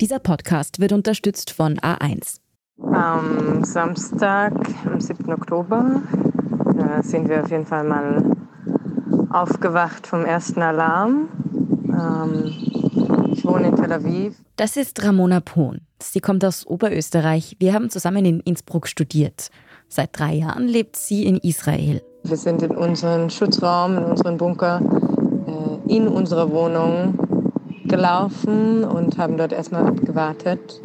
Dieser Podcast wird unterstützt von A1. Am Samstag, am 7. Oktober, äh, sind wir auf jeden Fall mal aufgewacht vom ersten Alarm. Ähm, ich wohne in Tel Aviv. Das ist Ramona Pohn. Sie kommt aus Oberösterreich. Wir haben zusammen in Innsbruck studiert. Seit drei Jahren lebt sie in Israel. Wir sind in unseren Schutzraum, in unseren Bunker, äh, in unserer Wohnung gelaufen und haben dort erstmal abgewartet.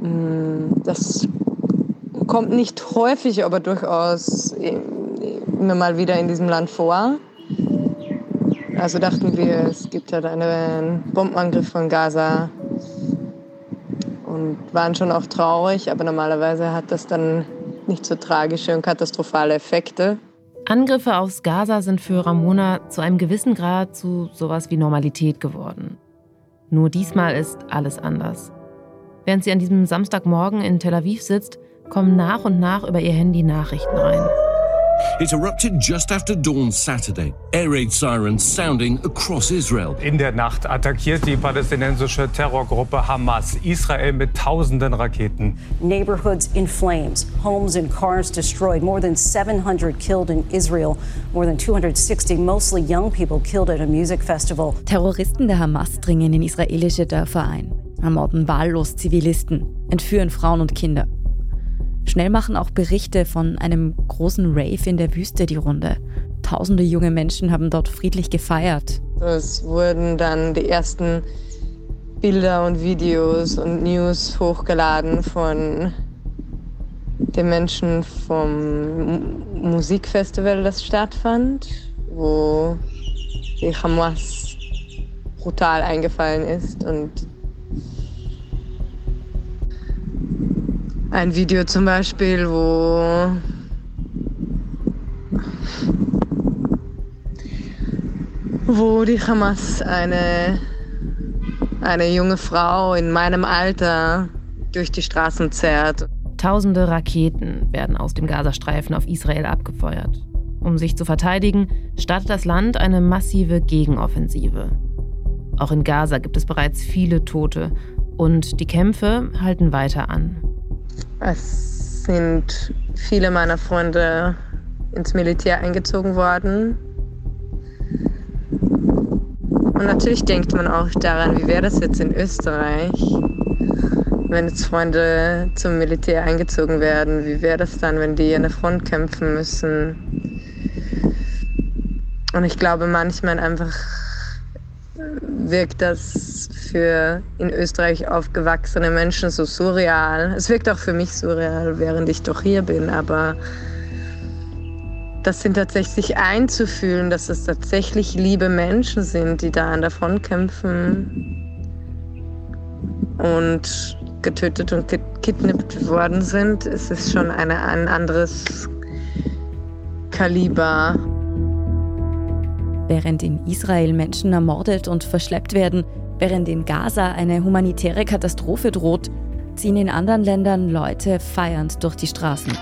Mm, das kommt nicht häufig, aber durchaus immer mal wieder in diesem Land vor. Also dachten wir, es gibt halt einen Bombenangriff von Gaza und waren schon auch traurig, aber normalerweise hat das dann nicht so tragische und katastrophale Effekte. Angriffe aufs Gaza sind für Ramona zu einem gewissen Grad zu sowas wie Normalität geworden. Nur diesmal ist alles anders. Während sie an diesem Samstagmorgen in Tel Aviv sitzt, kommen nach und nach über ihr Handy Nachrichten rein. It erupted just after dawn Saturday. Air raid sirens sounding across Israel. In der Nacht attackiert die palästinensische Terrorgruppe Hamas Israel mit tausenden Raketen. Neighborhoods in flames, homes and cars destroyed, more than 700 killed in Israel, more than 260 mostly young people killed at a music festival. Terroristen der Hamas dringen in israelische Dörfer ein ermorden wahllos Zivilisten, entführen Frauen und Kinder. Schnell machen auch Berichte von einem großen Rave in der Wüste die Runde. Tausende junge Menschen haben dort friedlich gefeiert. Es wurden dann die ersten Bilder und Videos und News hochgeladen von den Menschen vom Musikfestival, das stattfand, wo die Hamas brutal eingefallen ist und ein Video zum Beispiel, wo wo die Hamas eine, eine junge Frau in meinem Alter durch die Straßen zerrt. Tausende Raketen werden aus dem Gazastreifen auf Israel abgefeuert. Um sich zu verteidigen, startet das Land eine massive Gegenoffensive. Auch in Gaza gibt es bereits viele Tote und die Kämpfe halten weiter an. Es sind viele meiner Freunde ins Militär eingezogen worden. Und natürlich denkt man auch daran, wie wäre das jetzt in Österreich, wenn jetzt Freunde zum Militär eingezogen werden. Wie wäre das dann, wenn die an der Front kämpfen müssen? Und ich glaube manchmal einfach wirkt das für in Österreich aufgewachsene Menschen so surreal. Es wirkt auch für mich surreal, während ich doch hier bin, aber das sind tatsächlich einzufühlen, dass es tatsächlich liebe Menschen sind, die da an Front kämpfen und getötet und gekidnappt worden sind. Es ist schon eine, ein anderes Kaliber. Während in Israel Menschen ermordet und verschleppt werden, während in Gaza eine humanitäre Katastrophe droht, ziehen in anderen Ländern Leute feiernd durch die Straßen.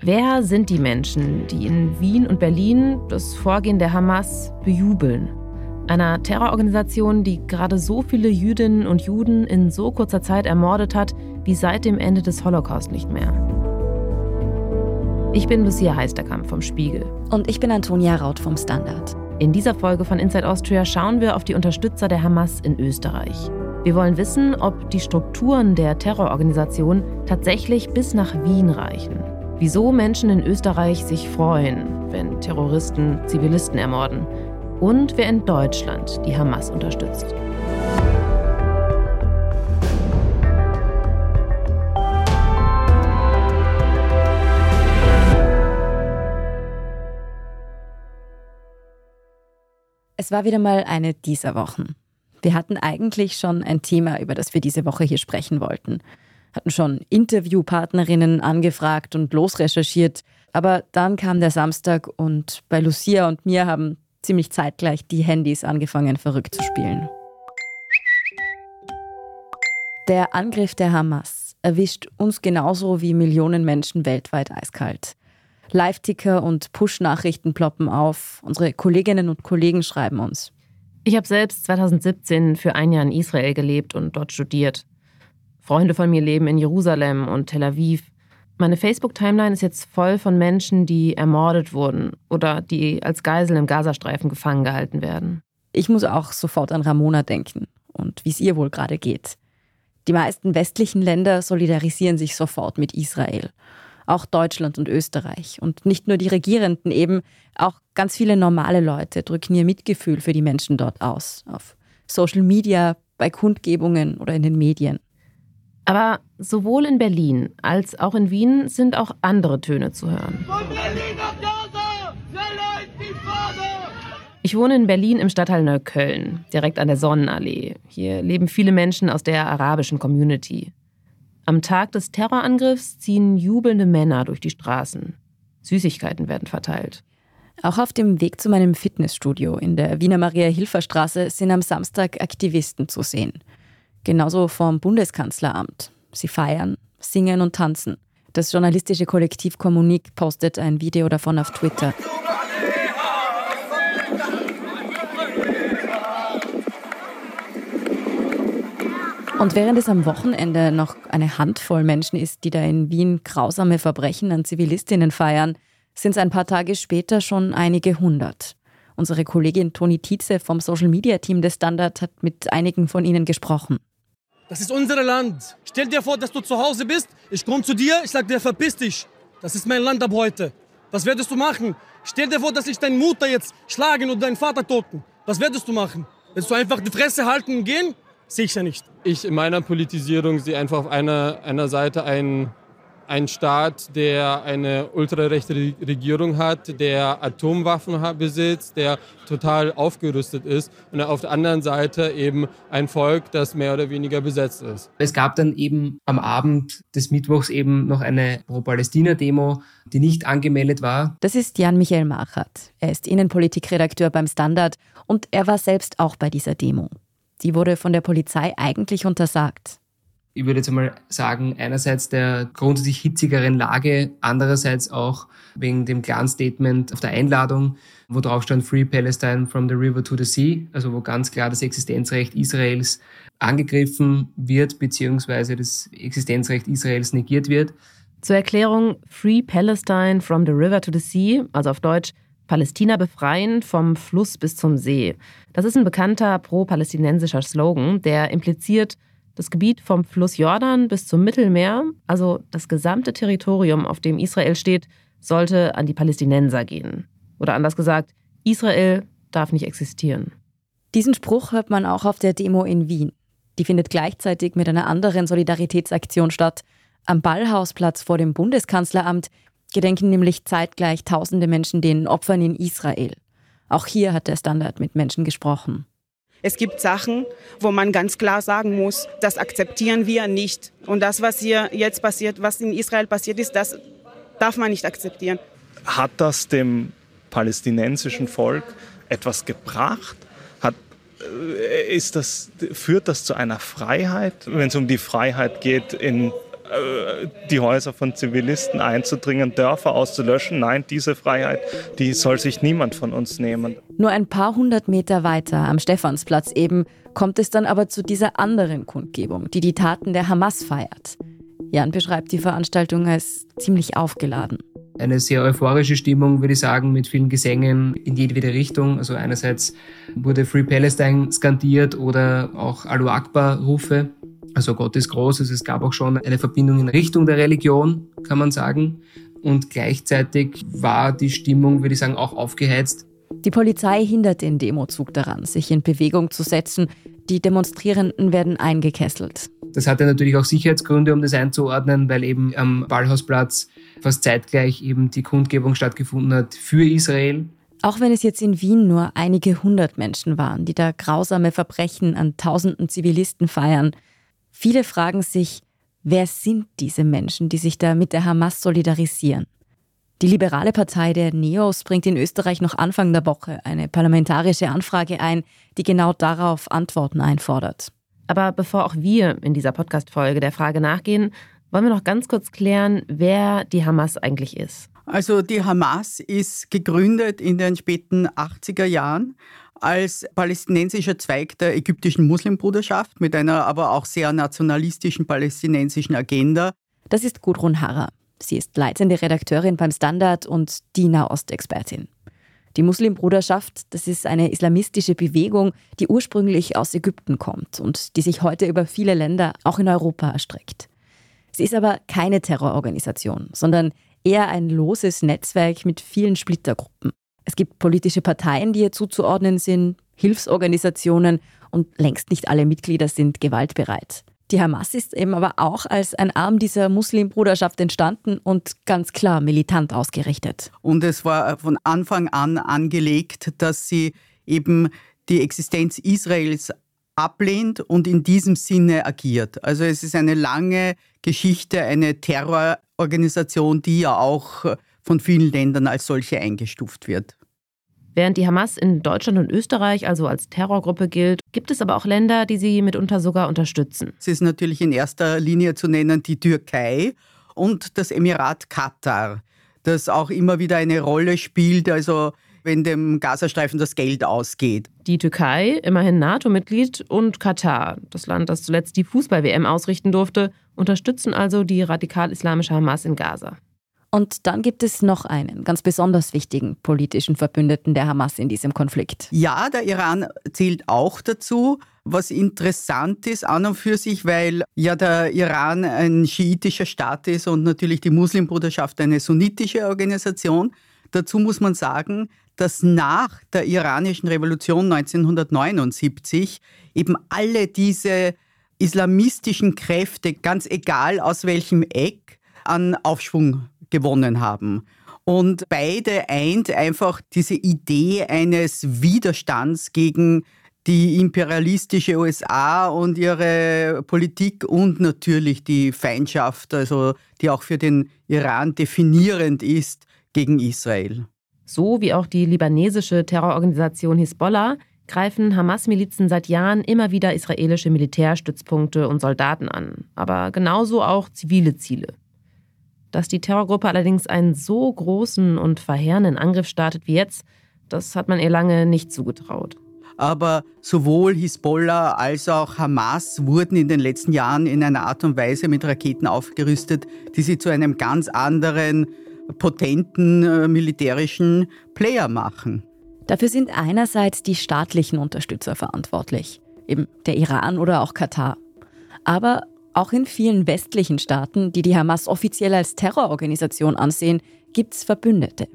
Wer sind die Menschen, die in Wien und Berlin das Vorgehen der Hamas bejubeln? Einer Terrororganisation, die gerade so viele Jüdinnen und Juden in so kurzer Zeit ermordet hat, wie seit dem Ende des Holocaust nicht mehr. Ich bin Lucia Heisterkamp vom Spiegel. Und ich bin Antonia Raut vom Standard. In dieser Folge von Inside Austria schauen wir auf die Unterstützer der Hamas in Österreich. Wir wollen wissen, ob die Strukturen der Terrororganisation tatsächlich bis nach Wien reichen. Wieso Menschen in Österreich sich freuen, wenn Terroristen Zivilisten ermorden. Und wer in Deutschland die Hamas unterstützt. Es war wieder mal eine dieser Wochen. Wir hatten eigentlich schon ein Thema, über das wir diese Woche hier sprechen wollten. Hatten schon Interviewpartnerinnen angefragt und losrecherchiert. Aber dann kam der Samstag und bei Lucia und mir haben ziemlich zeitgleich die Handys angefangen verrückt zu spielen. Der Angriff der Hamas erwischt uns genauso wie Millionen Menschen weltweit eiskalt. Live-Ticker und Push-Nachrichten ploppen auf. Unsere Kolleginnen und Kollegen schreiben uns. Ich habe selbst 2017 für ein Jahr in Israel gelebt und dort studiert. Freunde von mir leben in Jerusalem und Tel Aviv. Meine Facebook-Timeline ist jetzt voll von Menschen, die ermordet wurden oder die als Geisel im Gazastreifen gefangen gehalten werden. Ich muss auch sofort an Ramona denken und wie es ihr wohl gerade geht. Die meisten westlichen Länder solidarisieren sich sofort mit Israel. Auch Deutschland und Österreich. Und nicht nur die Regierenden eben, auch ganz viele normale Leute drücken ihr Mitgefühl für die Menschen dort aus. Auf Social Media, bei Kundgebungen oder in den Medien. Aber sowohl in Berlin als auch in Wien sind auch andere Töne zu hören. Ich wohne in Berlin im Stadtteil Neukölln, direkt an der Sonnenallee. Hier leben viele Menschen aus der arabischen Community. Am Tag des Terrorangriffs ziehen jubelnde Männer durch die Straßen. Süßigkeiten werden verteilt. Auch auf dem Weg zu meinem Fitnessstudio in der Wiener Maria-Hilfer-Straße sind am Samstag Aktivisten zu sehen. Genauso vom Bundeskanzleramt. Sie feiern, singen und tanzen. Das journalistische Kollektiv Kommunik postet ein Video davon auf Twitter. Und während es am Wochenende noch eine Handvoll Menschen ist, die da in Wien grausame Verbrechen an Zivilistinnen feiern, sind es ein paar Tage später schon einige hundert. Unsere Kollegin Toni Tietze vom Social Media Team des Standard hat mit einigen von ihnen gesprochen. Das ist unser Land. Stell dir vor, dass du zu Hause bist. Ich komme zu dir, ich sag dir, verpiss dich. Das ist mein Land ab heute. Was würdest du machen? Stell dir vor, dass ich deine Mutter jetzt schlagen und deinen Vater toten. Was würdest du machen? Willst du einfach die Fresse halten und gehen? Sicher nicht. Ich in meiner Politisierung sehe einfach auf einer, einer Seite einen ein Staat, der eine ultrarechte Regierung hat, der Atomwaffen besitzt, der total aufgerüstet ist und auf der anderen Seite eben ein Volk, das mehr oder weniger besetzt ist. Es gab dann eben am Abend des Mittwochs eben noch eine Pro-Palästina-Demo, die nicht angemeldet war. Das ist Jan-Michael Machert. Er ist Innenpolitikredakteur beim Standard und er war selbst auch bei dieser Demo. Die wurde von der Polizei eigentlich untersagt ich würde jetzt einmal sagen, einerseits der grundsätzlich hitzigeren Lage, andererseits auch wegen dem klaren Statement auf der Einladung, wo drauf stand Free Palestine from the River to the Sea, also wo ganz klar das Existenzrecht Israels angegriffen wird, beziehungsweise das Existenzrecht Israels negiert wird. Zur Erklärung Free Palestine from the River to the Sea, also auf Deutsch Palästina befreien vom Fluss bis zum See. Das ist ein bekannter pro-palästinensischer Slogan, der impliziert, das Gebiet vom Fluss Jordan bis zum Mittelmeer, also das gesamte Territorium, auf dem Israel steht, sollte an die Palästinenser gehen. Oder anders gesagt, Israel darf nicht existieren. Diesen Spruch hört man auch auf der Demo in Wien. Die findet gleichzeitig mit einer anderen Solidaritätsaktion statt. Am Ballhausplatz vor dem Bundeskanzleramt gedenken nämlich zeitgleich tausende Menschen den Opfern in Israel. Auch hier hat der Standard mit Menschen gesprochen. Es gibt Sachen, wo man ganz klar sagen muss, das akzeptieren wir nicht. Und das, was hier jetzt passiert, was in Israel passiert ist, das darf man nicht akzeptieren. Hat das dem palästinensischen Volk etwas gebracht? Hat, äh, ist das, führt das zu einer Freiheit, wenn es um die Freiheit geht, in die Häuser von Zivilisten einzudringen, Dörfer auszulöschen. Nein, diese Freiheit, die soll sich niemand von uns nehmen. Nur ein paar hundert Meter weiter am Stephansplatz eben kommt es dann aber zu dieser anderen Kundgebung, die die Taten der Hamas feiert. Jan beschreibt die Veranstaltung als ziemlich aufgeladen. Eine sehr euphorische Stimmung, würde ich sagen, mit vielen Gesängen in jedwede Richtung. Also einerseits wurde Free Palestine skandiert oder auch Alu Akbar-Rufe. Also Gott ist groß, also es gab auch schon eine Verbindung in Richtung der Religion, kann man sagen. Und gleichzeitig war die Stimmung, würde ich sagen, auch aufgeheizt. Die Polizei hindert den Demozug daran, sich in Bewegung zu setzen. Die Demonstrierenden werden eingekesselt. Das hatte natürlich auch Sicherheitsgründe, um das einzuordnen, weil eben am Ballhausplatz fast zeitgleich eben die Kundgebung stattgefunden hat für Israel. Auch wenn es jetzt in Wien nur einige hundert Menschen waren, die da grausame Verbrechen an tausenden Zivilisten feiern, Viele fragen sich, wer sind diese Menschen, die sich da mit der Hamas solidarisieren? Die liberale Partei der Neos bringt in Österreich noch Anfang der Woche eine parlamentarische Anfrage ein, die genau darauf Antworten einfordert. Aber bevor auch wir in dieser Podcast-Folge der Frage nachgehen, wollen wir noch ganz kurz klären, wer die Hamas eigentlich ist. Also die Hamas ist gegründet in den späten 80er Jahren als palästinensischer Zweig der ägyptischen Muslimbruderschaft mit einer aber auch sehr nationalistischen palästinensischen Agenda. Das ist Gudrun Harrer. Sie ist leitende Redakteurin beim Standard und die Nahostexpertin. Die Muslimbruderschaft, das ist eine islamistische Bewegung, die ursprünglich aus Ägypten kommt und die sich heute über viele Länder, auch in Europa, erstreckt. Sie ist aber keine Terrororganisation, sondern eher ein loses Netzwerk mit vielen Splittergruppen. Es gibt politische Parteien, die ihr zuzuordnen sind, Hilfsorganisationen und längst nicht alle Mitglieder sind gewaltbereit. Die Hamas ist eben aber auch als ein Arm dieser Muslimbruderschaft entstanden und ganz klar militant ausgerichtet. Und es war von Anfang an angelegt, dass sie eben die Existenz Israels ablehnt und in diesem Sinne agiert. Also es ist eine lange Geschichte, eine Terrororganisation, die ja auch von vielen Ländern als solche eingestuft wird. Während die Hamas in Deutschland und Österreich also als Terrorgruppe gilt, gibt es aber auch Länder, die sie mitunter sogar unterstützen. Es ist natürlich in erster Linie zu nennen die Türkei und das Emirat Katar, das auch immer wieder eine Rolle spielt, also wenn dem Gazastreifen das Geld ausgeht. Die Türkei, immerhin NATO-Mitglied, und Katar, das Land, das zuletzt die Fußball-WM ausrichten durfte, unterstützen also die radikal-islamische Hamas in Gaza. Und dann gibt es noch einen ganz besonders wichtigen politischen Verbündeten der Hamas in diesem Konflikt. Ja, der Iran zählt auch dazu, was interessant ist an und für sich, weil ja der Iran ein schiitischer Staat ist und natürlich die Muslimbruderschaft eine sunnitische Organisation. Dazu muss man sagen, dass nach der iranischen Revolution 1979 eben alle diese islamistischen Kräfte, ganz egal aus welchem Eck, an Aufschwung gewonnen haben. Und beide eint einfach diese Idee eines Widerstands gegen die imperialistische USA und ihre Politik und natürlich die Feindschaft, also die auch für den Iran definierend ist, gegen Israel. So wie auch die libanesische Terrororganisation Hisbollah greifen Hamas-Milizen seit Jahren immer wieder israelische Militärstützpunkte und Soldaten an, aber genauso auch zivile Ziele. Dass die Terrorgruppe allerdings einen so großen und verheerenden Angriff startet wie jetzt, das hat man ihr lange nicht zugetraut. Aber sowohl Hisbollah als auch Hamas wurden in den letzten Jahren in einer Art und Weise mit Raketen aufgerüstet, die sie zu einem ganz anderen, potenten äh, militärischen Player machen. Dafür sind einerseits die staatlichen Unterstützer verantwortlich, eben der Iran oder auch Katar. Aber auch in vielen westlichen Staaten, die die Hamas offiziell als Terrororganisation ansehen, gibt es Verbündete.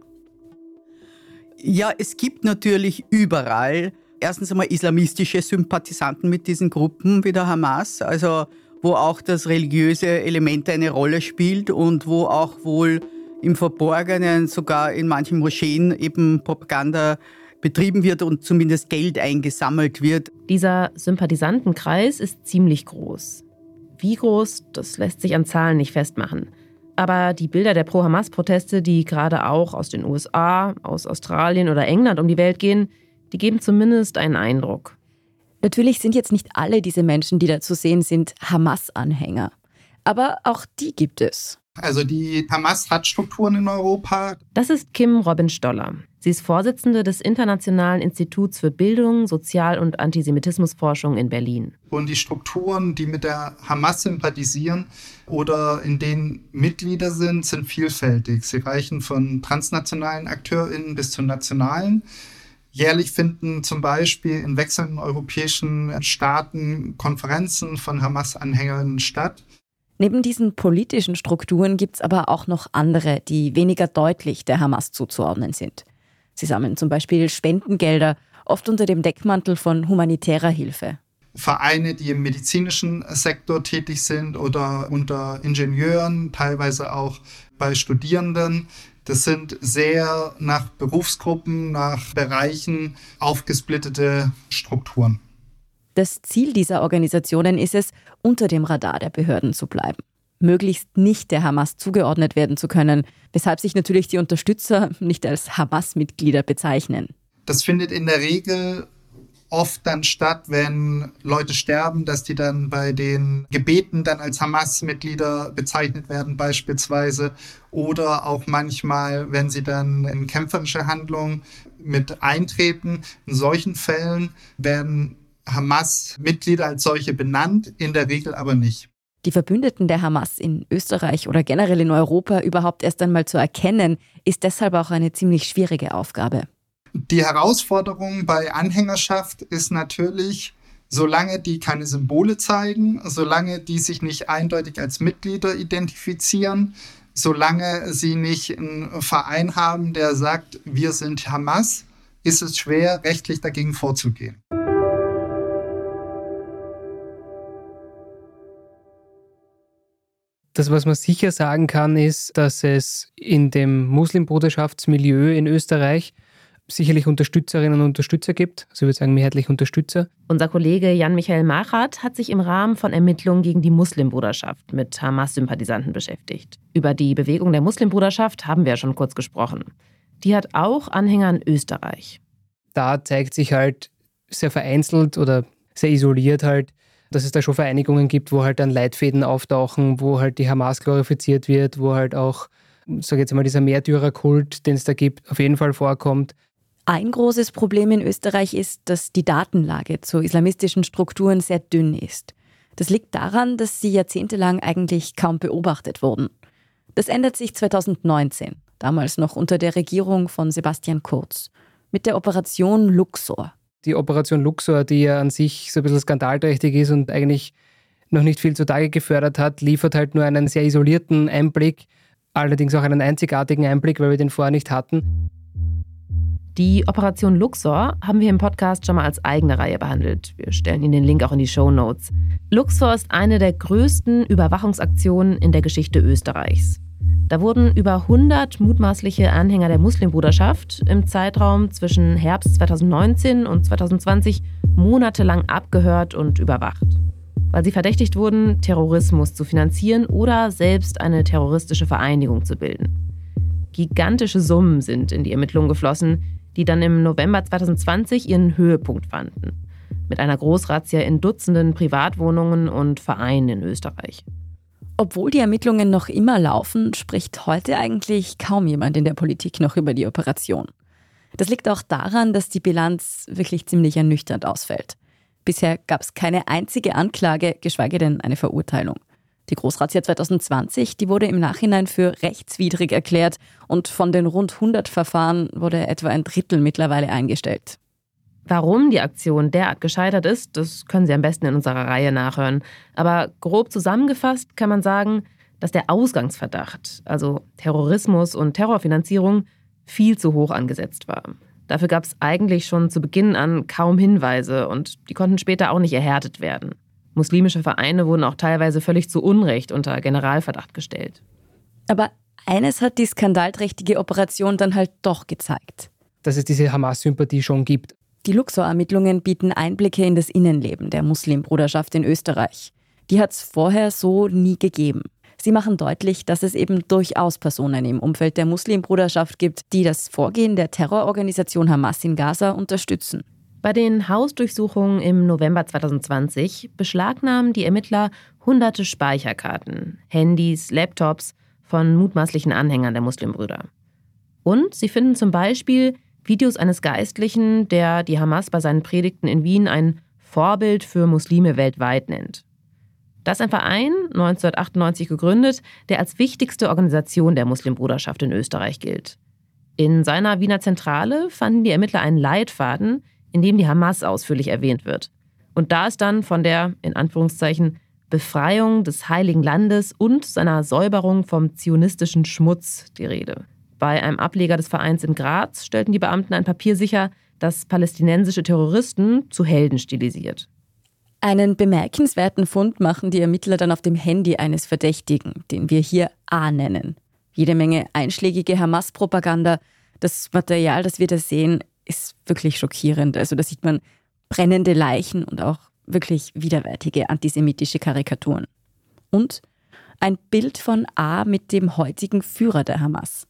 Ja, es gibt natürlich überall erstens einmal islamistische Sympathisanten mit diesen Gruppen wie der Hamas, also wo auch das religiöse Element eine Rolle spielt und wo auch wohl im Verborgenen, sogar in manchen Moscheen eben Propaganda betrieben wird und zumindest Geld eingesammelt wird. Dieser Sympathisantenkreis ist ziemlich groß. Wie groß, das lässt sich an Zahlen nicht festmachen. Aber die Bilder der Pro-Hamas-Proteste, die gerade auch aus den USA, aus Australien oder England um die Welt gehen, die geben zumindest einen Eindruck. Natürlich sind jetzt nicht alle diese Menschen, die da zu sehen sind, Hamas-Anhänger. Aber auch die gibt es. Also die Hamas hat Strukturen in Europa. Das ist Kim Robin Stoller. Sie ist Vorsitzende des Internationalen Instituts für Bildung, Sozial- und Antisemitismusforschung in Berlin. Und die Strukturen, die mit der Hamas sympathisieren oder in denen Mitglieder sind, sind vielfältig. Sie reichen von transnationalen AkteurInnen bis zu nationalen. Jährlich finden zum Beispiel in wechselnden europäischen Staaten Konferenzen von Hamas-Anhängerinnen statt. Neben diesen politischen Strukturen gibt es aber auch noch andere, die weniger deutlich der Hamas zuzuordnen sind. Sie sammeln zum Beispiel Spendengelder, oft unter dem Deckmantel von humanitärer Hilfe. Vereine, die im medizinischen Sektor tätig sind oder unter Ingenieuren, teilweise auch bei Studierenden. Das sind sehr nach Berufsgruppen, nach Bereichen aufgesplittete Strukturen. Das Ziel dieser Organisationen ist es, unter dem Radar der Behörden zu bleiben, möglichst nicht der Hamas zugeordnet werden zu können, weshalb sich natürlich die Unterstützer nicht als Hamas-Mitglieder bezeichnen. Das findet in der Regel oft dann statt, wenn Leute sterben, dass die dann bei den Gebeten dann als Hamas-Mitglieder bezeichnet werden beispielsweise oder auch manchmal, wenn sie dann in kämpferische Handlungen mit eintreten. In solchen Fällen werden Hamas-Mitglieder als solche benannt, in der Regel aber nicht. Die Verbündeten der Hamas in Österreich oder generell in Europa überhaupt erst einmal zu erkennen, ist deshalb auch eine ziemlich schwierige Aufgabe. Die Herausforderung bei Anhängerschaft ist natürlich, solange die keine Symbole zeigen, solange die sich nicht eindeutig als Mitglieder identifizieren, solange sie nicht einen Verein haben, der sagt, wir sind Hamas, ist es schwer, rechtlich dagegen vorzugehen. Das, was man sicher sagen kann, ist, dass es in dem Muslimbruderschaftsmilieu in Österreich sicherlich Unterstützerinnen und Unterstützer gibt. Also ich würde sagen mehrheitlich Unterstützer. Unser Kollege Jan-Michael Machat hat sich im Rahmen von Ermittlungen gegen die Muslimbruderschaft mit Hamas-Sympathisanten beschäftigt. Über die Bewegung der Muslimbruderschaft haben wir ja schon kurz gesprochen. Die hat auch Anhänger in Österreich. Da zeigt sich halt sehr vereinzelt oder sehr isoliert halt, dass es da schon Vereinigungen gibt, wo halt dann Leitfäden auftauchen, wo halt die Hamas glorifiziert wird, wo halt auch, sage jetzt mal, dieser Märtyrerkult, den es da gibt, auf jeden Fall vorkommt. Ein großes Problem in Österreich ist, dass die Datenlage zu islamistischen Strukturen sehr dünn ist. Das liegt daran, dass sie jahrzehntelang eigentlich kaum beobachtet wurden. Das ändert sich 2019, damals noch unter der Regierung von Sebastian Kurz, mit der Operation Luxor. Die Operation Luxor, die ja an sich so ein bisschen skandalträchtig ist und eigentlich noch nicht viel zutage gefördert hat, liefert halt nur einen sehr isolierten Einblick, allerdings auch einen einzigartigen Einblick, weil wir den vorher nicht hatten. Die Operation Luxor haben wir im Podcast schon mal als eigene Reihe behandelt. Wir stellen Ihnen den Link auch in die Show Notes. Luxor ist eine der größten Überwachungsaktionen in der Geschichte Österreichs. Da wurden über 100 mutmaßliche Anhänger der Muslimbruderschaft im Zeitraum zwischen Herbst 2019 und 2020 monatelang abgehört und überwacht, weil sie verdächtigt wurden, Terrorismus zu finanzieren oder selbst eine terroristische Vereinigung zu bilden. Gigantische Summen sind in die Ermittlungen geflossen, die dann im November 2020 ihren Höhepunkt fanden. Mit einer Großrazzia in Dutzenden Privatwohnungen und Vereinen in Österreich. Obwohl die Ermittlungen noch immer laufen, spricht heute eigentlich kaum jemand in der Politik noch über die Operation. Das liegt auch daran, dass die Bilanz wirklich ziemlich ernüchternd ausfällt. Bisher gab es keine einzige Anklage, geschweige denn eine Verurteilung. Die Großrazzia 2020, die wurde im Nachhinein für rechtswidrig erklärt und von den rund 100 Verfahren wurde etwa ein Drittel mittlerweile eingestellt. Warum die Aktion derart gescheitert ist, das können Sie am besten in unserer Reihe nachhören. Aber grob zusammengefasst kann man sagen, dass der Ausgangsverdacht, also Terrorismus und Terrorfinanzierung, viel zu hoch angesetzt war. Dafür gab es eigentlich schon zu Beginn an kaum Hinweise und die konnten später auch nicht erhärtet werden. Muslimische Vereine wurden auch teilweise völlig zu Unrecht unter Generalverdacht gestellt. Aber eines hat die skandalträchtige Operation dann halt doch gezeigt. Dass es diese Hamas-Sympathie schon gibt. Die Luxor-Ermittlungen bieten Einblicke in das Innenleben der Muslimbruderschaft in Österreich. Die hat es vorher so nie gegeben. Sie machen deutlich, dass es eben durchaus Personen im Umfeld der Muslimbruderschaft gibt, die das Vorgehen der Terrororganisation Hamas in Gaza unterstützen. Bei den Hausdurchsuchungen im November 2020 beschlagnahmen die Ermittler hunderte Speicherkarten, Handys, Laptops von mutmaßlichen Anhängern der Muslimbrüder. Und sie finden zum Beispiel Videos eines Geistlichen, der die Hamas bei seinen Predigten in Wien ein Vorbild für Muslime weltweit nennt. Das ist ein Verein, 1998 gegründet, der als wichtigste Organisation der Muslimbruderschaft in Österreich gilt. In seiner Wiener Zentrale fanden die Ermittler einen Leitfaden, in dem die Hamas ausführlich erwähnt wird. Und da ist dann von der, in Anführungszeichen, Befreiung des Heiligen Landes und seiner Säuberung vom zionistischen Schmutz die Rede. Bei einem Ableger des Vereins in Graz stellten die Beamten ein Papier sicher, das palästinensische Terroristen zu Helden stilisiert. Einen bemerkenswerten Fund machen die Ermittler dann auf dem Handy eines Verdächtigen, den wir hier A nennen. Jede Menge einschlägige Hamas-Propaganda. Das Material, das wir da sehen, ist wirklich schockierend. Also da sieht man brennende Leichen und auch wirklich widerwärtige antisemitische Karikaturen. Und ein Bild von A mit dem heutigen Führer der Hamas.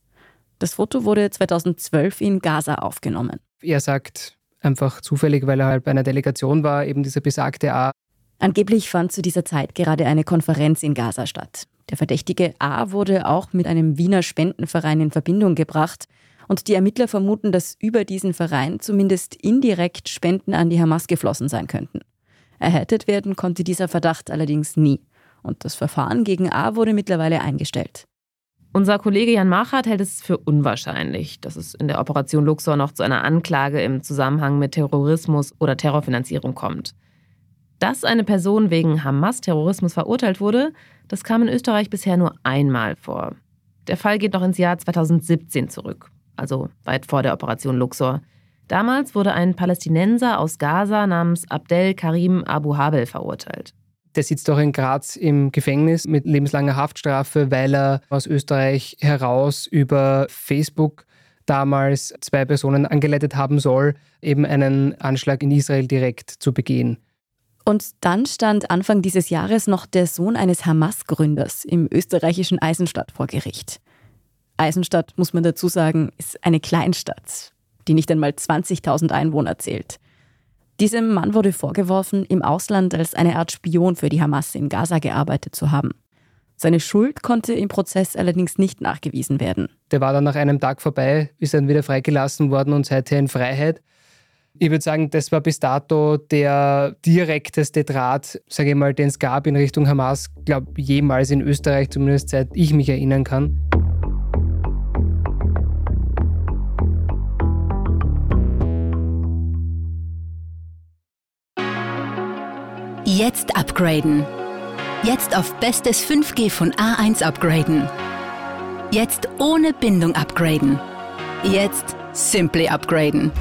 Das Foto wurde 2012 in Gaza aufgenommen. Er sagt einfach zufällig, weil er halt bei einer Delegation war, eben dieser besagte A. Angeblich fand zu dieser Zeit gerade eine Konferenz in Gaza statt. Der verdächtige A wurde auch mit einem Wiener Spendenverein in Verbindung gebracht. Und die Ermittler vermuten, dass über diesen Verein zumindest indirekt Spenden an die Hamas geflossen sein könnten. Erhärtet werden konnte dieser Verdacht allerdings nie. Und das Verfahren gegen A wurde mittlerweile eingestellt. Unser Kollege Jan Machert hält es für unwahrscheinlich, dass es in der Operation Luxor noch zu einer Anklage im Zusammenhang mit Terrorismus oder Terrorfinanzierung kommt. Dass eine Person wegen Hamas-Terrorismus verurteilt wurde, das kam in Österreich bisher nur einmal vor. Der Fall geht noch ins Jahr 2017 zurück, also weit vor der Operation Luxor. Damals wurde ein Palästinenser aus Gaza namens Abdel Karim Abu Habel verurteilt. Der sitzt auch in Graz im Gefängnis mit lebenslanger Haftstrafe, weil er aus Österreich heraus über Facebook damals zwei Personen angeleitet haben soll, eben einen Anschlag in Israel direkt zu begehen. Und dann stand Anfang dieses Jahres noch der Sohn eines Hamas-Gründers im österreichischen Eisenstadt vor Gericht. Eisenstadt, muss man dazu sagen, ist eine Kleinstadt, die nicht einmal 20.000 Einwohner zählt. Diesem Mann wurde vorgeworfen, im Ausland als eine Art Spion für die Hamas in Gaza gearbeitet zu haben. Seine Schuld konnte im Prozess allerdings nicht nachgewiesen werden. Der war dann nach einem Tag vorbei, ist dann wieder freigelassen worden und seither in Freiheit. Ich würde sagen, das war bis dato der direkteste Draht, sage ich mal, den es gab in Richtung Hamas, glaube jemals in Österreich, zumindest seit ich mich erinnern kann. Jetzt upgraden. Jetzt auf bestes 5G von A1 upgraden. Jetzt ohne Bindung upgraden. Jetzt Simply upgraden.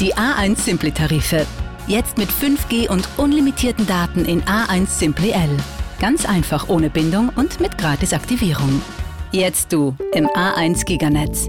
Die A1 Simply Tarife. Jetzt mit 5G und unlimitierten Daten in A1 Simply L. Ganz einfach ohne Bindung und mit Gratisaktivierung. Jetzt du im A1 Giganetz.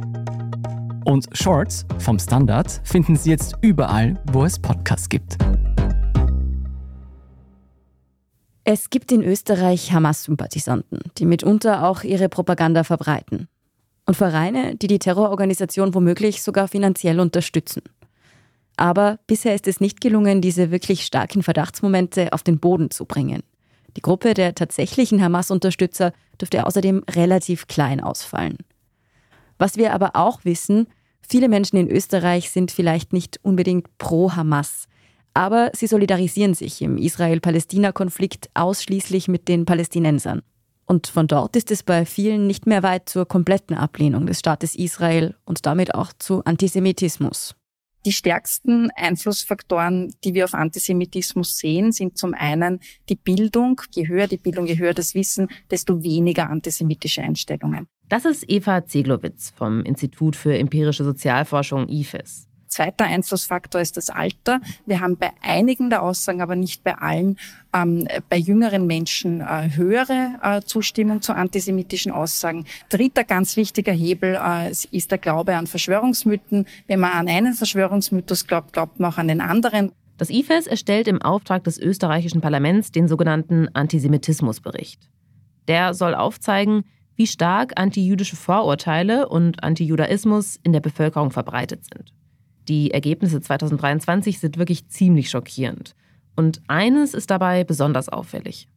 Und Shorts vom Standard finden Sie jetzt überall, wo es Podcasts gibt. Es gibt in Österreich Hamas-Sympathisanten, die mitunter auch ihre Propaganda verbreiten. Und Vereine, die die Terrororganisation womöglich sogar finanziell unterstützen. Aber bisher ist es nicht gelungen, diese wirklich starken Verdachtsmomente auf den Boden zu bringen. Die Gruppe der tatsächlichen Hamas-Unterstützer dürfte außerdem relativ klein ausfallen. Was wir aber auch wissen, viele Menschen in Österreich sind vielleicht nicht unbedingt pro Hamas, aber sie solidarisieren sich im Israel-Palästina-Konflikt ausschließlich mit den Palästinensern. Und von dort ist es bei vielen nicht mehr weit zur kompletten Ablehnung des Staates Israel und damit auch zu Antisemitismus. Die stärksten Einflussfaktoren, die wir auf Antisemitismus sehen, sind zum einen die Bildung. Je höher die Bildung, je höher das Wissen, desto weniger antisemitische Einstellungen. Das ist Eva Zeglowitz vom Institut für empirische Sozialforschung IFES. Zweiter Einflussfaktor ist das Alter. Wir haben bei einigen der Aussagen, aber nicht bei allen, ähm, bei jüngeren Menschen äh, höhere äh, Zustimmung zu antisemitischen Aussagen. Dritter ganz wichtiger Hebel äh, ist der Glaube an Verschwörungsmythen. Wenn man an einen Verschwörungsmythos glaubt, glaubt man auch an den anderen. Das IFES erstellt im Auftrag des österreichischen Parlaments den sogenannten Antisemitismusbericht. Der soll aufzeigen, wie stark antijüdische Vorurteile und Antijudaismus in der Bevölkerung verbreitet sind. Die Ergebnisse 2023 sind wirklich ziemlich schockierend. Und eines ist dabei besonders auffällig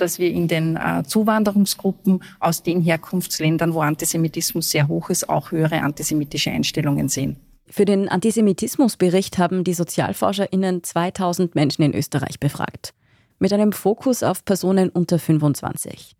dass wir in den äh, Zuwanderungsgruppen aus den Herkunftsländern, wo Antisemitismus sehr hoch ist, auch höhere antisemitische Einstellungen sehen. Für den Antisemitismusbericht haben die SozialforscherInnen 2000 Menschen in Österreich befragt. Mit einem Fokus auf Personen unter 25.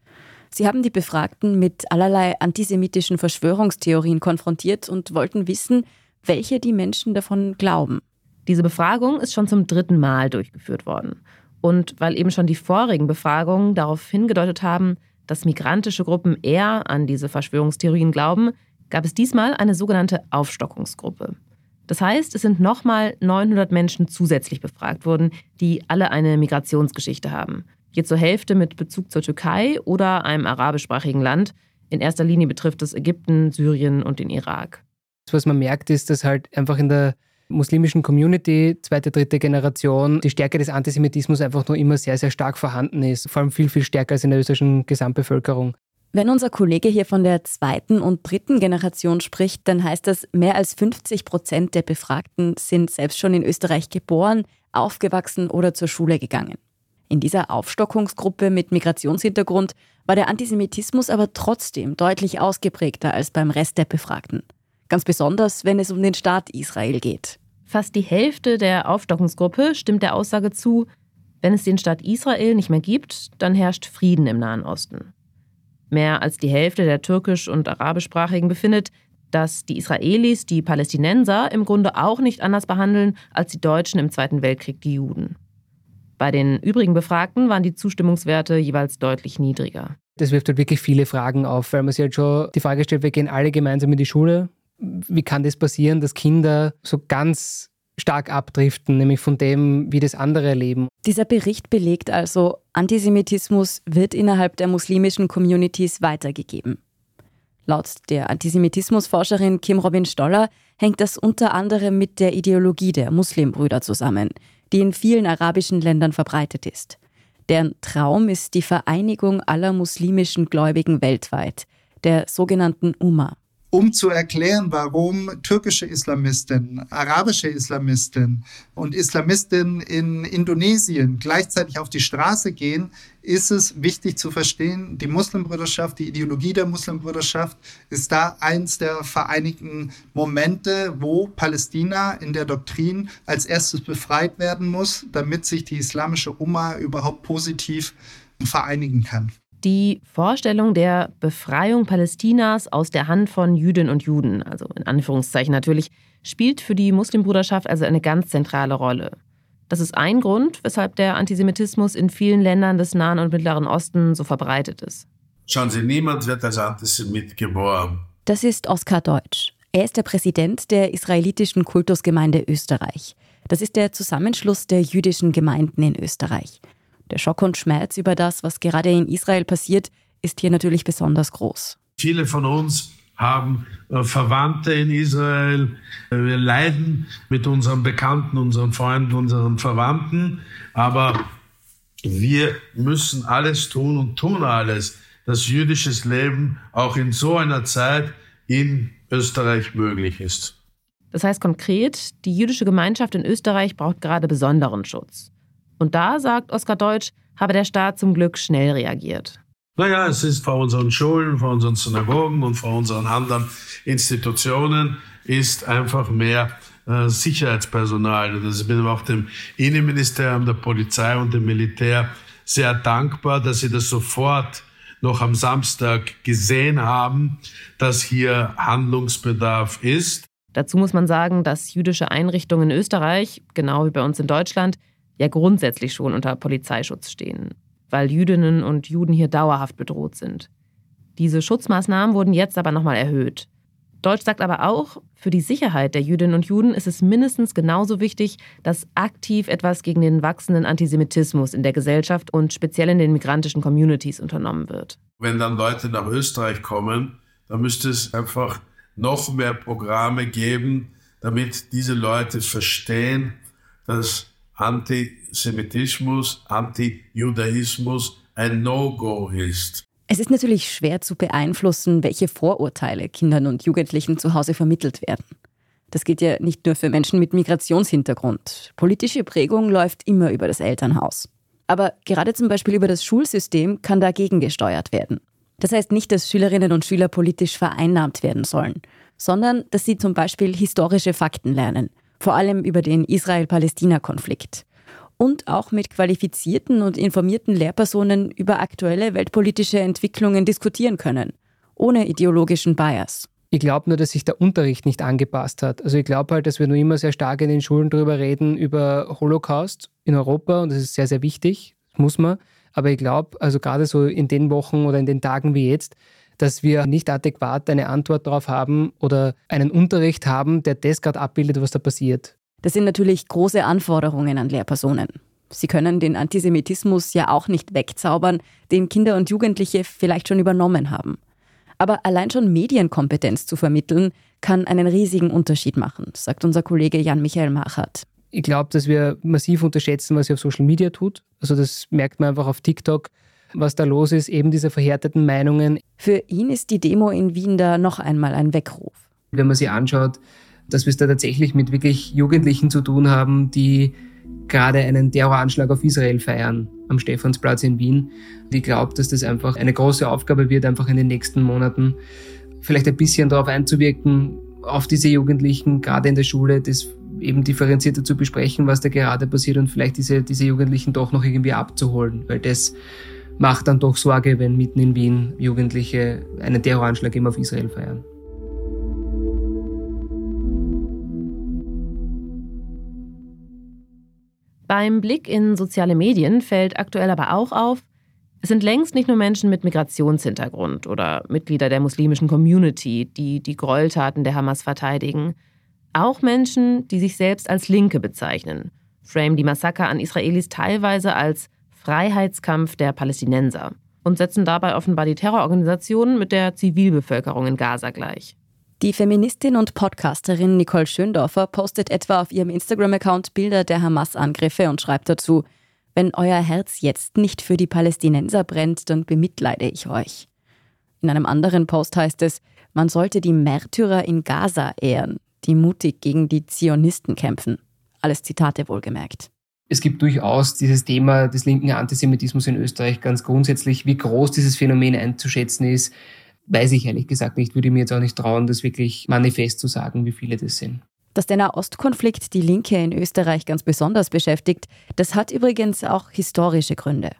Sie haben die Befragten mit allerlei antisemitischen Verschwörungstheorien konfrontiert und wollten wissen, welche die Menschen davon glauben. Diese Befragung ist schon zum dritten Mal durchgeführt worden. Und weil eben schon die vorigen Befragungen darauf hingedeutet haben, dass migrantische Gruppen eher an diese Verschwörungstheorien glauben, gab es diesmal eine sogenannte Aufstockungsgruppe. Das heißt, es sind nochmal 900 Menschen zusätzlich befragt worden, die alle eine Migrationsgeschichte haben. Je zur Hälfte mit Bezug zur Türkei oder einem arabischsprachigen Land. In erster Linie betrifft es Ägypten, Syrien und den Irak. Was man merkt, ist, dass halt einfach in der muslimischen Community, zweite, dritte Generation, die Stärke des Antisemitismus einfach noch immer sehr, sehr stark vorhanden ist. Vor allem viel, viel stärker als in der österreichischen Gesamtbevölkerung. Wenn unser Kollege hier von der zweiten und dritten Generation spricht, dann heißt das, mehr als 50 Prozent der Befragten sind selbst schon in Österreich geboren, aufgewachsen oder zur Schule gegangen. In dieser Aufstockungsgruppe mit Migrationshintergrund war der Antisemitismus aber trotzdem deutlich ausgeprägter als beim Rest der Befragten. Ganz besonders, wenn es um den Staat Israel geht. Fast die Hälfte der Aufstockungsgruppe stimmt der Aussage zu, wenn es den Staat Israel nicht mehr gibt, dann herrscht Frieden im Nahen Osten. Mehr als die Hälfte der türkisch- und arabischsprachigen befindet, dass die Israelis die Palästinenser im Grunde auch nicht anders behandeln als die Deutschen im Zweiten Weltkrieg die Juden. Bei den übrigen Befragten waren die Zustimmungswerte jeweils deutlich niedriger. Das wirft halt wirklich viele Fragen auf, weil man sich halt schon die Frage stellt, wir gehen alle gemeinsam in die Schule. Wie kann das passieren, dass Kinder so ganz stark abdriften, nämlich von dem, wie das andere erleben. Dieser Bericht belegt also, Antisemitismus wird innerhalb der muslimischen Communities weitergegeben. Laut der Antisemitismusforscherin Kim Robin Stoller hängt das unter anderem mit der Ideologie der Muslimbrüder zusammen, die in vielen arabischen Ländern verbreitet ist. Deren Traum ist die Vereinigung aller muslimischen Gläubigen weltweit, der sogenannten Umma um zu erklären, warum türkische Islamisten, arabische Islamisten und Islamisten in Indonesien gleichzeitig auf die Straße gehen, ist es wichtig zu verstehen, die Muslimbrüderschaft, die Ideologie der Muslimbrüderschaft ist da eins der vereinigten Momente, wo Palästina in der Doktrin als erstes befreit werden muss, damit sich die islamische Umma überhaupt positiv vereinigen kann die Vorstellung der Befreiung Palästinas aus der Hand von Jüdinnen und Juden, also in Anführungszeichen natürlich, spielt für die Muslimbruderschaft also eine ganz zentrale Rolle. Das ist ein Grund, weshalb der Antisemitismus in vielen Ländern des Nahen und Mittleren Osten so verbreitet ist. Schauen Sie, niemand wird als Antisemit geboren. Das ist Oskar Deutsch. Er ist der Präsident der israelitischen Kultusgemeinde Österreich. Das ist der Zusammenschluss der jüdischen Gemeinden in Österreich. Der Schock und Schmerz über das, was gerade in Israel passiert, ist hier natürlich besonders groß. Viele von uns haben äh, Verwandte in Israel. Wir leiden mit unseren Bekannten, unseren Freunden, unseren Verwandten. Aber wir müssen alles tun und tun alles, dass jüdisches Leben auch in so einer Zeit in Österreich möglich ist. Das heißt konkret, die jüdische Gemeinschaft in Österreich braucht gerade besonderen Schutz. Und da, sagt Oskar Deutsch, habe der Staat zum Glück schnell reagiert. Naja, es ist vor unseren Schulen, vor unseren Synagogen und vor unseren anderen Institutionen ist einfach mehr äh, Sicherheitspersonal. Das bin auch dem Innenministerium, der Polizei und dem Militär sehr dankbar, dass sie das sofort noch am Samstag gesehen haben, dass hier Handlungsbedarf ist. Dazu muss man sagen, dass jüdische Einrichtungen in Österreich, genau wie bei uns in Deutschland, ja grundsätzlich schon unter Polizeischutz stehen, weil Jüdinnen und Juden hier dauerhaft bedroht sind. Diese Schutzmaßnahmen wurden jetzt aber nochmal erhöht. Deutsch sagt aber auch, für die Sicherheit der Jüdinnen und Juden ist es mindestens genauso wichtig, dass aktiv etwas gegen den wachsenden Antisemitismus in der Gesellschaft und speziell in den migrantischen Communities unternommen wird. Wenn dann Leute nach Österreich kommen, dann müsste es einfach noch mehr Programme geben, damit diese Leute verstehen, dass Antisemitismus, Antijudaismus ein No-Go ist. Es ist natürlich schwer zu beeinflussen, welche Vorurteile Kindern und Jugendlichen zu Hause vermittelt werden. Das gilt ja nicht nur für Menschen mit Migrationshintergrund. Politische Prägung läuft immer über das Elternhaus. Aber gerade zum Beispiel über das Schulsystem kann dagegen gesteuert werden. Das heißt nicht, dass Schülerinnen und Schüler politisch vereinnahmt werden sollen, sondern dass sie zum Beispiel historische Fakten lernen vor allem über den Israel-Palästina-Konflikt. Und auch mit qualifizierten und informierten Lehrpersonen über aktuelle weltpolitische Entwicklungen diskutieren können, ohne ideologischen Bias. Ich glaube nur, dass sich der Unterricht nicht angepasst hat. Also ich glaube halt, dass wir nur immer sehr stark in den Schulen darüber reden, über Holocaust in Europa und das ist sehr, sehr wichtig, das muss man. Aber ich glaube, also gerade so in den Wochen oder in den Tagen wie jetzt, dass wir nicht adäquat eine Antwort darauf haben oder einen Unterricht haben, der das gerade abbildet, was da passiert. Das sind natürlich große Anforderungen an Lehrpersonen. Sie können den Antisemitismus ja auch nicht wegzaubern, den Kinder und Jugendliche vielleicht schon übernommen haben. Aber allein schon Medienkompetenz zu vermitteln, kann einen riesigen Unterschied machen, sagt unser Kollege Jan-Michael Machert. Ich glaube, dass wir massiv unterschätzen, was sie auf Social Media tut. Also das merkt man einfach auf TikTok, was da los ist, eben diese verhärteten Meinungen. Für ihn ist die Demo in Wien da noch einmal ein Weckruf. Wenn man sich anschaut, dass wir es da tatsächlich mit wirklich Jugendlichen zu tun haben, die gerade einen Terroranschlag auf Israel feiern am Stephansplatz in Wien. Und ich glaube, dass das einfach eine große Aufgabe wird, einfach in den nächsten Monaten vielleicht ein bisschen darauf einzuwirken, auf diese Jugendlichen, gerade in der Schule, das eben differenzierter zu besprechen, was da gerade passiert und vielleicht diese, diese Jugendlichen doch noch irgendwie abzuholen, weil das macht dann doch Sorge, wenn mitten in Wien Jugendliche einen Terroranschlag eben auf Israel feiern. Beim Blick in soziale Medien fällt aktuell aber auch auf, es sind längst nicht nur Menschen mit Migrationshintergrund oder Mitglieder der muslimischen Community, die die Gräueltaten der Hamas verteidigen. Auch Menschen, die sich selbst als Linke bezeichnen, frame die Massaker an Israelis teilweise als Freiheitskampf der Palästinenser und setzen dabei offenbar die Terrororganisationen mit der Zivilbevölkerung in Gaza gleich. Die Feministin und Podcasterin Nicole Schöndorfer postet etwa auf ihrem Instagram-Account Bilder der Hamas-Angriffe und schreibt dazu, wenn euer Herz jetzt nicht für die Palästinenser brennt, dann bemitleide ich euch. In einem anderen Post heißt es, man sollte die Märtyrer in Gaza ehren, die mutig gegen die Zionisten kämpfen. Alles Zitate wohlgemerkt. Es gibt durchaus dieses Thema des linken Antisemitismus in Österreich ganz grundsätzlich. Wie groß dieses Phänomen einzuschätzen ist, weiß ich ehrlich gesagt nicht. Würde mir jetzt auch nicht trauen, das wirklich manifest zu sagen, wie viele das sind. Dass der Nahostkonflikt die Linke in Österreich ganz besonders beschäftigt, das hat übrigens auch historische Gründe.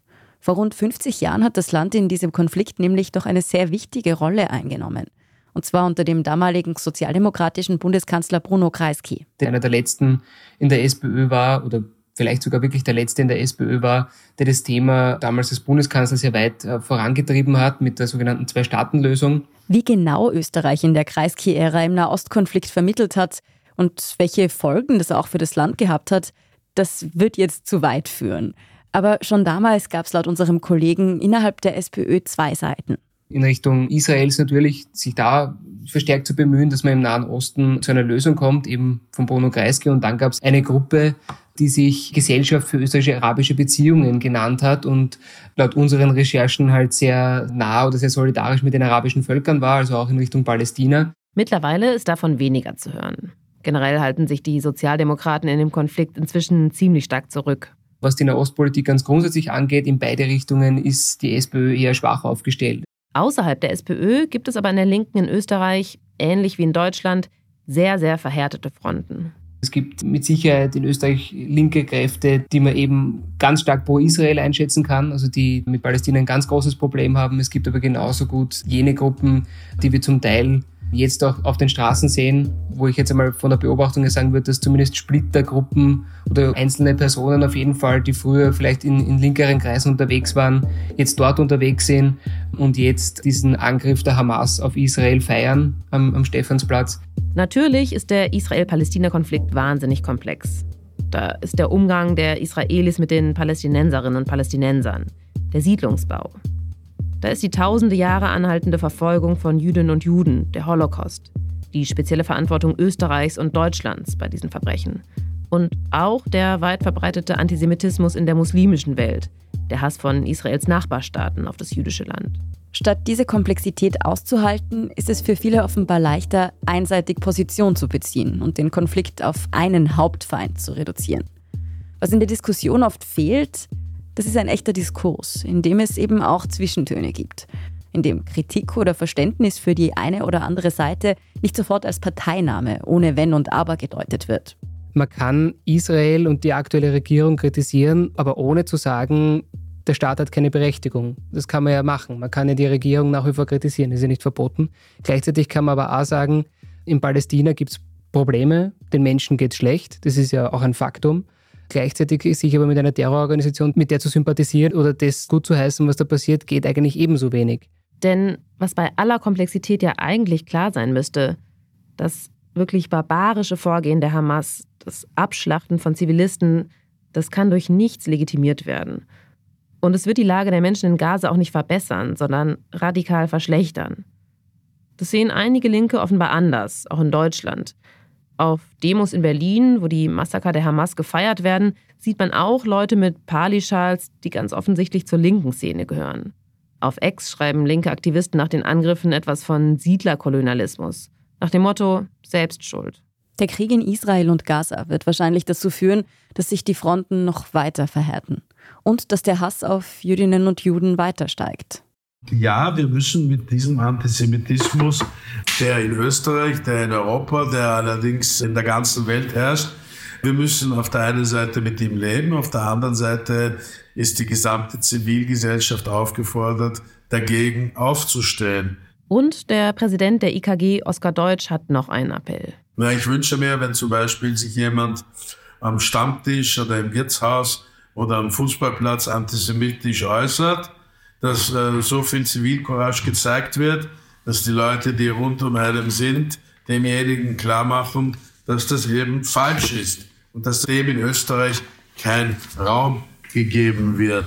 Vor rund 50 Jahren hat das Land in diesem Konflikt nämlich doch eine sehr wichtige Rolle eingenommen. Und zwar unter dem damaligen sozialdemokratischen Bundeskanzler Bruno Kreisky. Der einer der letzten in der SPÖ war oder vielleicht sogar wirklich der letzte in der SPÖ war, der das Thema damals als Bundeskanzler sehr weit äh, vorangetrieben hat mit der sogenannten Zwei-Staaten-Lösung. Wie genau Österreich in der Kreisky-Ära im Nahostkonflikt vermittelt hat und welche Folgen das auch für das Land gehabt hat, das wird jetzt zu weit führen. Aber schon damals gab es laut unserem Kollegen innerhalb der SPÖ zwei Seiten in Richtung Israels natürlich, sich da verstärkt zu bemühen, dass man im Nahen Osten zu einer Lösung kommt, eben von Bruno Kreisky. Und dann gab es eine Gruppe, die sich Gesellschaft für österreichische-arabische Beziehungen genannt hat und laut unseren Recherchen halt sehr nah oder sehr solidarisch mit den arabischen Völkern war, also auch in Richtung Palästina. Mittlerweile ist davon weniger zu hören. Generell halten sich die Sozialdemokraten in dem Konflikt inzwischen ziemlich stark zurück. Was die Nahostpolitik ganz grundsätzlich angeht, in beide Richtungen ist die SPÖ eher schwach aufgestellt. Außerhalb der SPÖ gibt es aber in der Linken in Österreich, ähnlich wie in Deutschland, sehr, sehr verhärtete Fronten. Es gibt mit Sicherheit in Österreich linke Kräfte, die man eben ganz stark pro Israel einschätzen kann, also die mit Palästina ein ganz großes Problem haben. Es gibt aber genauso gut jene Gruppen, die wir zum Teil jetzt auch auf den Straßen sehen, wo ich jetzt einmal von der Beobachtung her sagen würde, dass zumindest Splittergruppen oder einzelne Personen auf jeden Fall, die früher vielleicht in, in linkeren Kreisen unterwegs waren, jetzt dort unterwegs sind und jetzt diesen Angriff der Hamas auf Israel feiern am, am Stephansplatz. Natürlich ist der Israel-Palästina-Konflikt wahnsinnig komplex. Da ist der Umgang der Israelis mit den Palästinenserinnen und Palästinensern, der Siedlungsbau. Da ist die tausende Jahre anhaltende Verfolgung von Jüdinnen und Juden, der Holocaust, die spezielle Verantwortung Österreichs und Deutschlands bei diesen Verbrechen und auch der weit verbreitete Antisemitismus in der muslimischen Welt, der Hass von Israels Nachbarstaaten auf das jüdische Land. Statt diese Komplexität auszuhalten, ist es für viele offenbar leichter, einseitig Position zu beziehen und den Konflikt auf einen Hauptfeind zu reduzieren. Was in der Diskussion oft fehlt, das ist ein echter Diskurs, in dem es eben auch Zwischentöne gibt, in dem Kritik oder Verständnis für die eine oder andere Seite nicht sofort als Parteinahme ohne Wenn und Aber gedeutet wird. Man kann Israel und die aktuelle Regierung kritisieren, aber ohne zu sagen, der Staat hat keine Berechtigung. Das kann man ja machen. Man kann ja die Regierung nach wie vor kritisieren, ist ja nicht verboten. Gleichzeitig kann man aber auch sagen, in Palästina gibt es Probleme, den Menschen geht es schlecht, das ist ja auch ein Faktum. Gleichzeitig sich aber mit einer Terrororganisation, mit der zu sympathisieren oder das gut zu heißen, was da passiert, geht eigentlich ebenso wenig. Denn was bei aller Komplexität ja eigentlich klar sein müsste, das wirklich barbarische Vorgehen der Hamas, das Abschlachten von Zivilisten, das kann durch nichts legitimiert werden. Und es wird die Lage der Menschen in Gaza auch nicht verbessern, sondern radikal verschlechtern. Das sehen einige Linke offenbar anders, auch in Deutschland. Auf Demos in Berlin, wo die Massaker der Hamas gefeiert werden, sieht man auch Leute mit Pali-Schals, die ganz offensichtlich zur linken Szene gehören. Auf Ex schreiben linke Aktivisten nach den Angriffen etwas von Siedlerkolonialismus. Nach dem Motto Selbstschuld. Der Krieg in Israel und Gaza wird wahrscheinlich dazu führen, dass sich die Fronten noch weiter verhärten und dass der Hass auf Jüdinnen und Juden weiter steigt. Ja, wir müssen mit diesem Antisemitismus, der in Österreich, der in Europa, der allerdings in der ganzen Welt herrscht, wir müssen auf der einen Seite mit ihm leben, auf der anderen Seite ist die gesamte Zivilgesellschaft aufgefordert, dagegen aufzustehen. Und der Präsident der IKG, Oskar Deutsch, hat noch einen Appell. Na, ich wünsche mir, wenn zum Beispiel sich jemand am Stammtisch oder im Wirtshaus oder am Fußballplatz antisemitisch äußert, dass äh, so viel Zivilcourage gezeigt wird, dass die Leute, die rund um einem sind, demjenigen klar machen, dass das eben falsch ist und dass dem in Österreich kein Raum gegeben wird.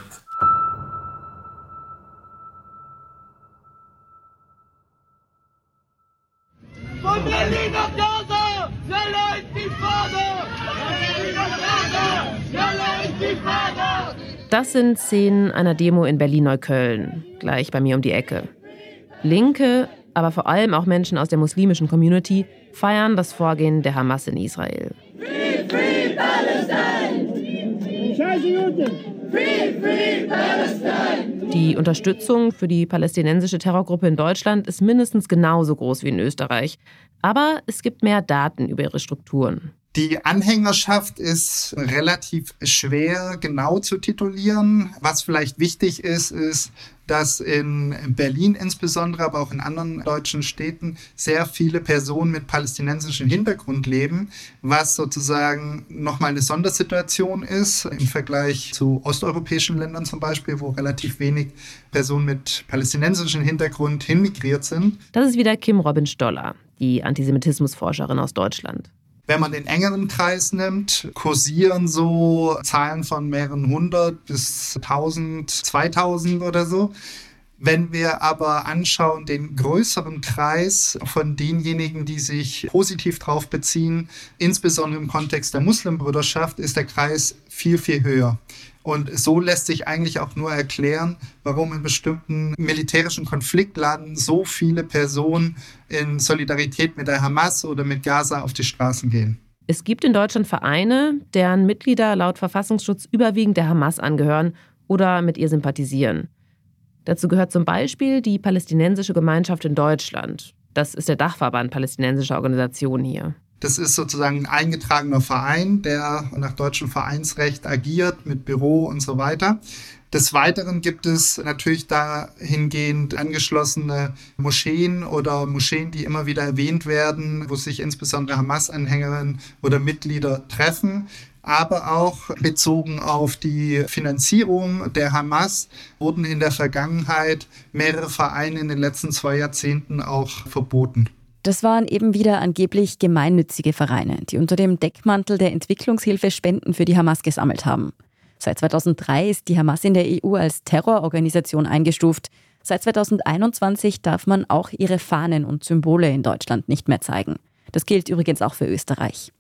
Das sind Szenen einer Demo in Berlin-Neukölln, gleich bei mir um die Ecke. Linke, aber vor allem auch Menschen aus der muslimischen Community feiern das Vorgehen der Hamas in Israel. Free, free Palestine! Scheiße Juden! Die Unterstützung für die palästinensische Terrorgruppe in Deutschland ist mindestens genauso groß wie in Österreich. Aber es gibt mehr Daten über ihre Strukturen. Die Anhängerschaft ist relativ schwer genau zu titulieren. Was vielleicht wichtig ist, ist, dass in Berlin insbesondere, aber auch in anderen deutschen Städten sehr viele Personen mit palästinensischem Hintergrund leben, was sozusagen nochmal eine Sondersituation ist im Vergleich zu osteuropäischen Ländern zum Beispiel, wo relativ wenig Personen mit palästinensischem Hintergrund hinmigriert sind. Das ist wieder Kim Robin Stoller, die Antisemitismusforscherin aus Deutschland. Wenn man den engeren Kreis nimmt, kursieren so Zahlen von mehreren hundert bis tausend, zweitausend oder so. Wenn wir aber anschauen, den größeren Kreis von denjenigen, die sich positiv drauf beziehen, insbesondere im Kontext der Muslimbrüderschaft, ist der Kreis viel, viel höher. Und so lässt sich eigentlich auch nur erklären, warum in bestimmten militärischen Konfliktladen so viele Personen in Solidarität mit der Hamas oder mit Gaza auf die Straßen gehen. Es gibt in Deutschland Vereine, deren Mitglieder laut Verfassungsschutz überwiegend der Hamas angehören oder mit ihr sympathisieren. Dazu gehört zum Beispiel die Palästinensische Gemeinschaft in Deutschland. Das ist der Dachverband palästinensischer Organisationen hier. Das ist sozusagen ein eingetragener Verein, der nach deutschem Vereinsrecht agiert mit Büro und so weiter. Des Weiteren gibt es natürlich dahingehend angeschlossene Moscheen oder Moscheen, die immer wieder erwähnt werden, wo sich insbesondere Hamas-Anhängerinnen oder Mitglieder treffen. Aber auch bezogen auf die Finanzierung der Hamas wurden in der Vergangenheit mehrere Vereine in den letzten zwei Jahrzehnten auch verboten. Das waren eben wieder angeblich gemeinnützige Vereine, die unter dem Deckmantel der Entwicklungshilfe Spenden für die Hamas gesammelt haben. Seit 2003 ist die Hamas in der EU als Terrororganisation eingestuft. Seit 2021 darf man auch ihre Fahnen und Symbole in Deutschland nicht mehr zeigen. Das gilt übrigens auch für Österreich.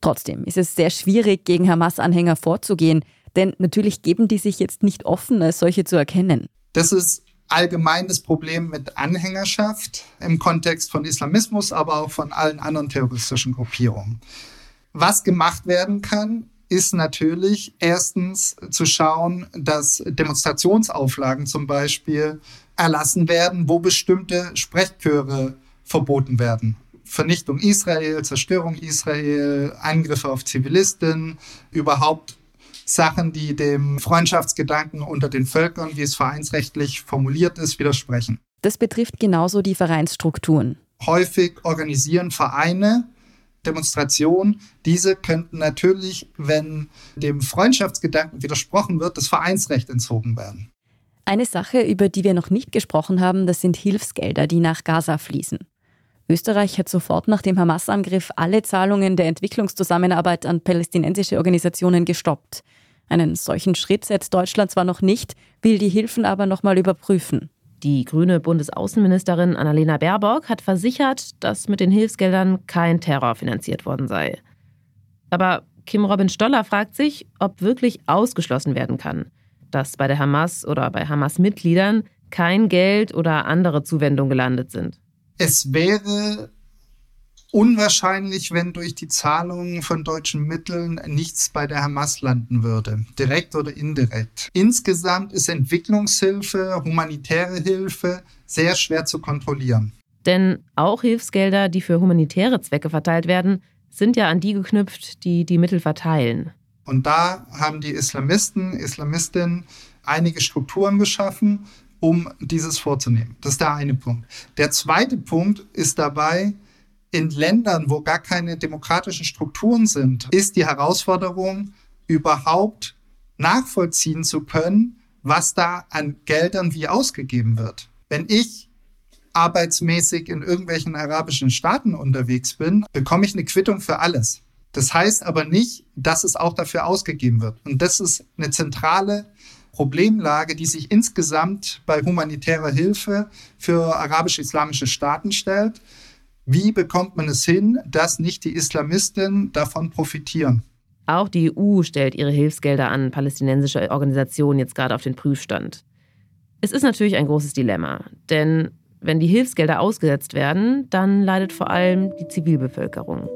Trotzdem ist es sehr schwierig, gegen Hamas-Anhänger vorzugehen, denn natürlich geben die sich jetzt nicht offen, als solche zu erkennen. Das ist allgemeines Problem mit Anhängerschaft im Kontext von Islamismus, aber auch von allen anderen terroristischen Gruppierungen. Was gemacht werden kann, ist natürlich erstens zu schauen, dass Demonstrationsauflagen zum Beispiel erlassen werden, wo bestimmte Sprechchöre verboten werden. Vernichtung Israel, Zerstörung Israel, Angriffe auf Zivilisten, überhaupt Sachen, die dem Freundschaftsgedanken unter den Völkern, wie es vereinsrechtlich formuliert ist, widersprechen. Das betrifft genauso die Vereinsstrukturen. Häufig organisieren Vereine Demonstrationen, diese könnten natürlich, wenn dem Freundschaftsgedanken widersprochen wird, das Vereinsrecht entzogen werden. Eine Sache, über die wir noch nicht gesprochen haben, das sind Hilfsgelder, die nach Gaza fließen. Österreich hat sofort nach dem Hamas-Angriff alle Zahlungen der Entwicklungszusammenarbeit an palästinensische Organisationen gestoppt. Einen solchen Schritt setzt Deutschland zwar noch nicht, will die Hilfen aber nochmal überprüfen. Die grüne Bundesaußenministerin Annalena Baerbock hat versichert, dass mit den Hilfsgeldern kein Terror finanziert worden sei. Aber Kim Robin Stoller fragt sich, ob wirklich ausgeschlossen werden kann, dass bei der Hamas oder bei Hamas-Mitgliedern kein Geld oder andere Zuwendungen gelandet sind. Es wäre unwahrscheinlich, wenn durch die Zahlungen von deutschen Mitteln nichts bei der Hamas landen würde, direkt oder indirekt. Insgesamt ist Entwicklungshilfe, humanitäre Hilfe sehr schwer zu kontrollieren. Denn auch Hilfsgelder, die für humanitäre Zwecke verteilt werden, sind ja an die geknüpft, die die Mittel verteilen. Und da haben die Islamisten, Islamistinnen einige Strukturen geschaffen, um dieses vorzunehmen. Das ist der eine Punkt. Der zweite Punkt ist dabei, in Ländern, wo gar keine demokratischen Strukturen sind, ist die Herausforderung, überhaupt nachvollziehen zu können, was da an Geldern wie ausgegeben wird. Wenn ich arbeitsmäßig in irgendwelchen arabischen Staaten unterwegs bin, bekomme ich eine Quittung für alles. Das heißt aber nicht, dass es auch dafür ausgegeben wird. Und das ist eine zentrale Problemlage, die sich insgesamt bei humanitärer Hilfe für arabisch-islamische Staaten stellt. Wie bekommt man es hin, dass nicht die Islamisten davon profitieren? Auch die EU stellt ihre Hilfsgelder an palästinensische Organisationen jetzt gerade auf den Prüfstand. Es ist natürlich ein großes Dilemma, denn wenn die Hilfsgelder ausgesetzt werden, dann leidet vor allem die Zivilbevölkerung.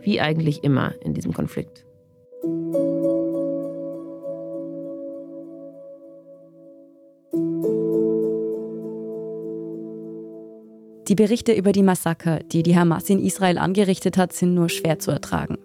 Wie eigentlich immer in diesem Konflikt. Die Berichte über die Massaker, die die Hamas in Israel angerichtet hat, sind nur schwer zu ertragen.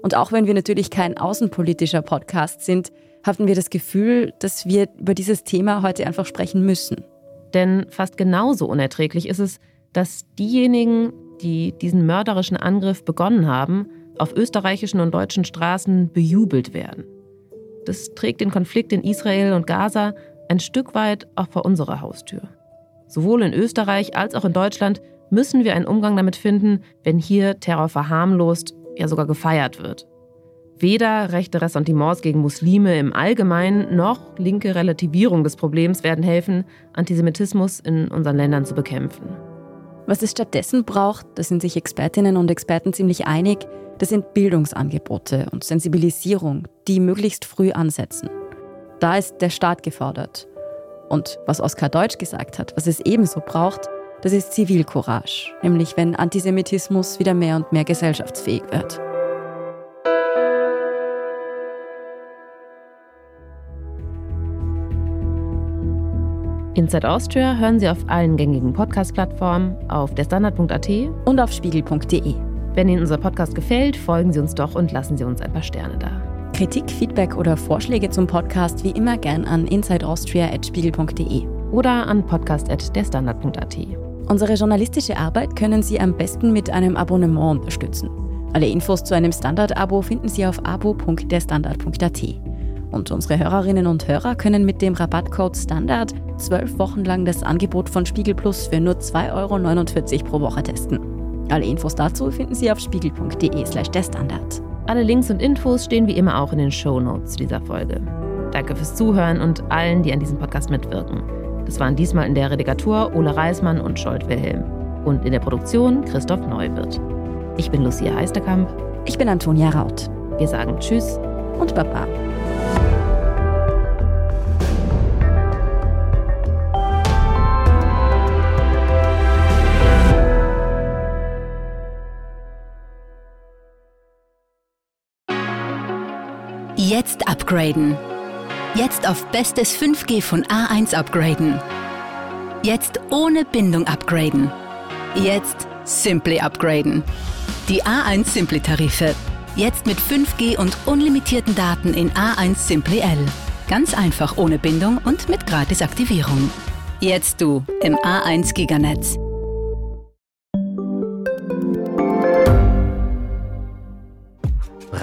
Und auch wenn wir natürlich kein außenpolitischer Podcast sind, hatten wir das Gefühl, dass wir über dieses Thema heute einfach sprechen müssen. Denn fast genauso unerträglich ist es, dass diejenigen, die diesen mörderischen Angriff begonnen haben, auf österreichischen und deutschen Straßen bejubelt werden. Das trägt den Konflikt in Israel und Gaza ein Stück weit auch vor unserer Haustür. Sowohl in Österreich als auch in Deutschland müssen wir einen Umgang damit finden, wenn hier Terror verharmlost, ja sogar gefeiert wird. Weder rechte Ressentiments gegen Muslime im Allgemeinen noch linke Relativierung des Problems werden helfen, Antisemitismus in unseren Ländern zu bekämpfen. Was es stattdessen braucht, da sind sich Expertinnen und Experten ziemlich einig, das sind Bildungsangebote und Sensibilisierung, die möglichst früh ansetzen. Da ist der Staat gefordert. Und was Oskar Deutsch gesagt hat, was es ebenso braucht, das ist Zivilcourage, nämlich wenn Antisemitismus wieder mehr und mehr gesellschaftsfähig wird. Inside Austria hören Sie auf allen gängigen Podcast-Plattformen, auf derstandard.at und auf spiegel.de. Wenn Ihnen unser Podcast gefällt, folgen Sie uns doch und lassen Sie uns ein paar Sterne da. Kritik, Feedback oder Vorschläge zum Podcast wie immer gern an insideaustria.spiegel.de oder an podcast.derstandard.at. Unsere journalistische Arbeit können Sie am besten mit einem Abonnement unterstützen. Alle Infos zu einem Standard-Abo finden Sie auf abo.derstandard.at. Und unsere Hörerinnen und Hörer können mit dem Rabattcode Standard zwölf Wochen lang das Angebot von Spiegel Plus für nur 2,49 Euro pro Woche testen. Alle Infos dazu finden Sie auf spiegel.de/slash der Standard. Alle Links und Infos stehen wie immer auch in den Show Notes dieser Folge. Danke fürs Zuhören und allen, die an diesem Podcast mitwirken. Das waren diesmal in der Redaktur Ole Reismann und Scholt Wilhelm. Und in der Produktion Christoph Neuwirth. Ich bin Lucia Heisterkamp. Ich bin Antonia Raut. Wir sagen Tschüss und Baba. Jetzt upgraden. Jetzt auf bestes 5G von A1 upgraden. Jetzt ohne Bindung upgraden. Jetzt Simply upgraden. Die A1 Simply Tarife. Jetzt mit 5G und unlimitierten Daten in A1 Simply L. Ganz einfach ohne Bindung und mit Gratisaktivierung. Jetzt du im A1 Giganetz.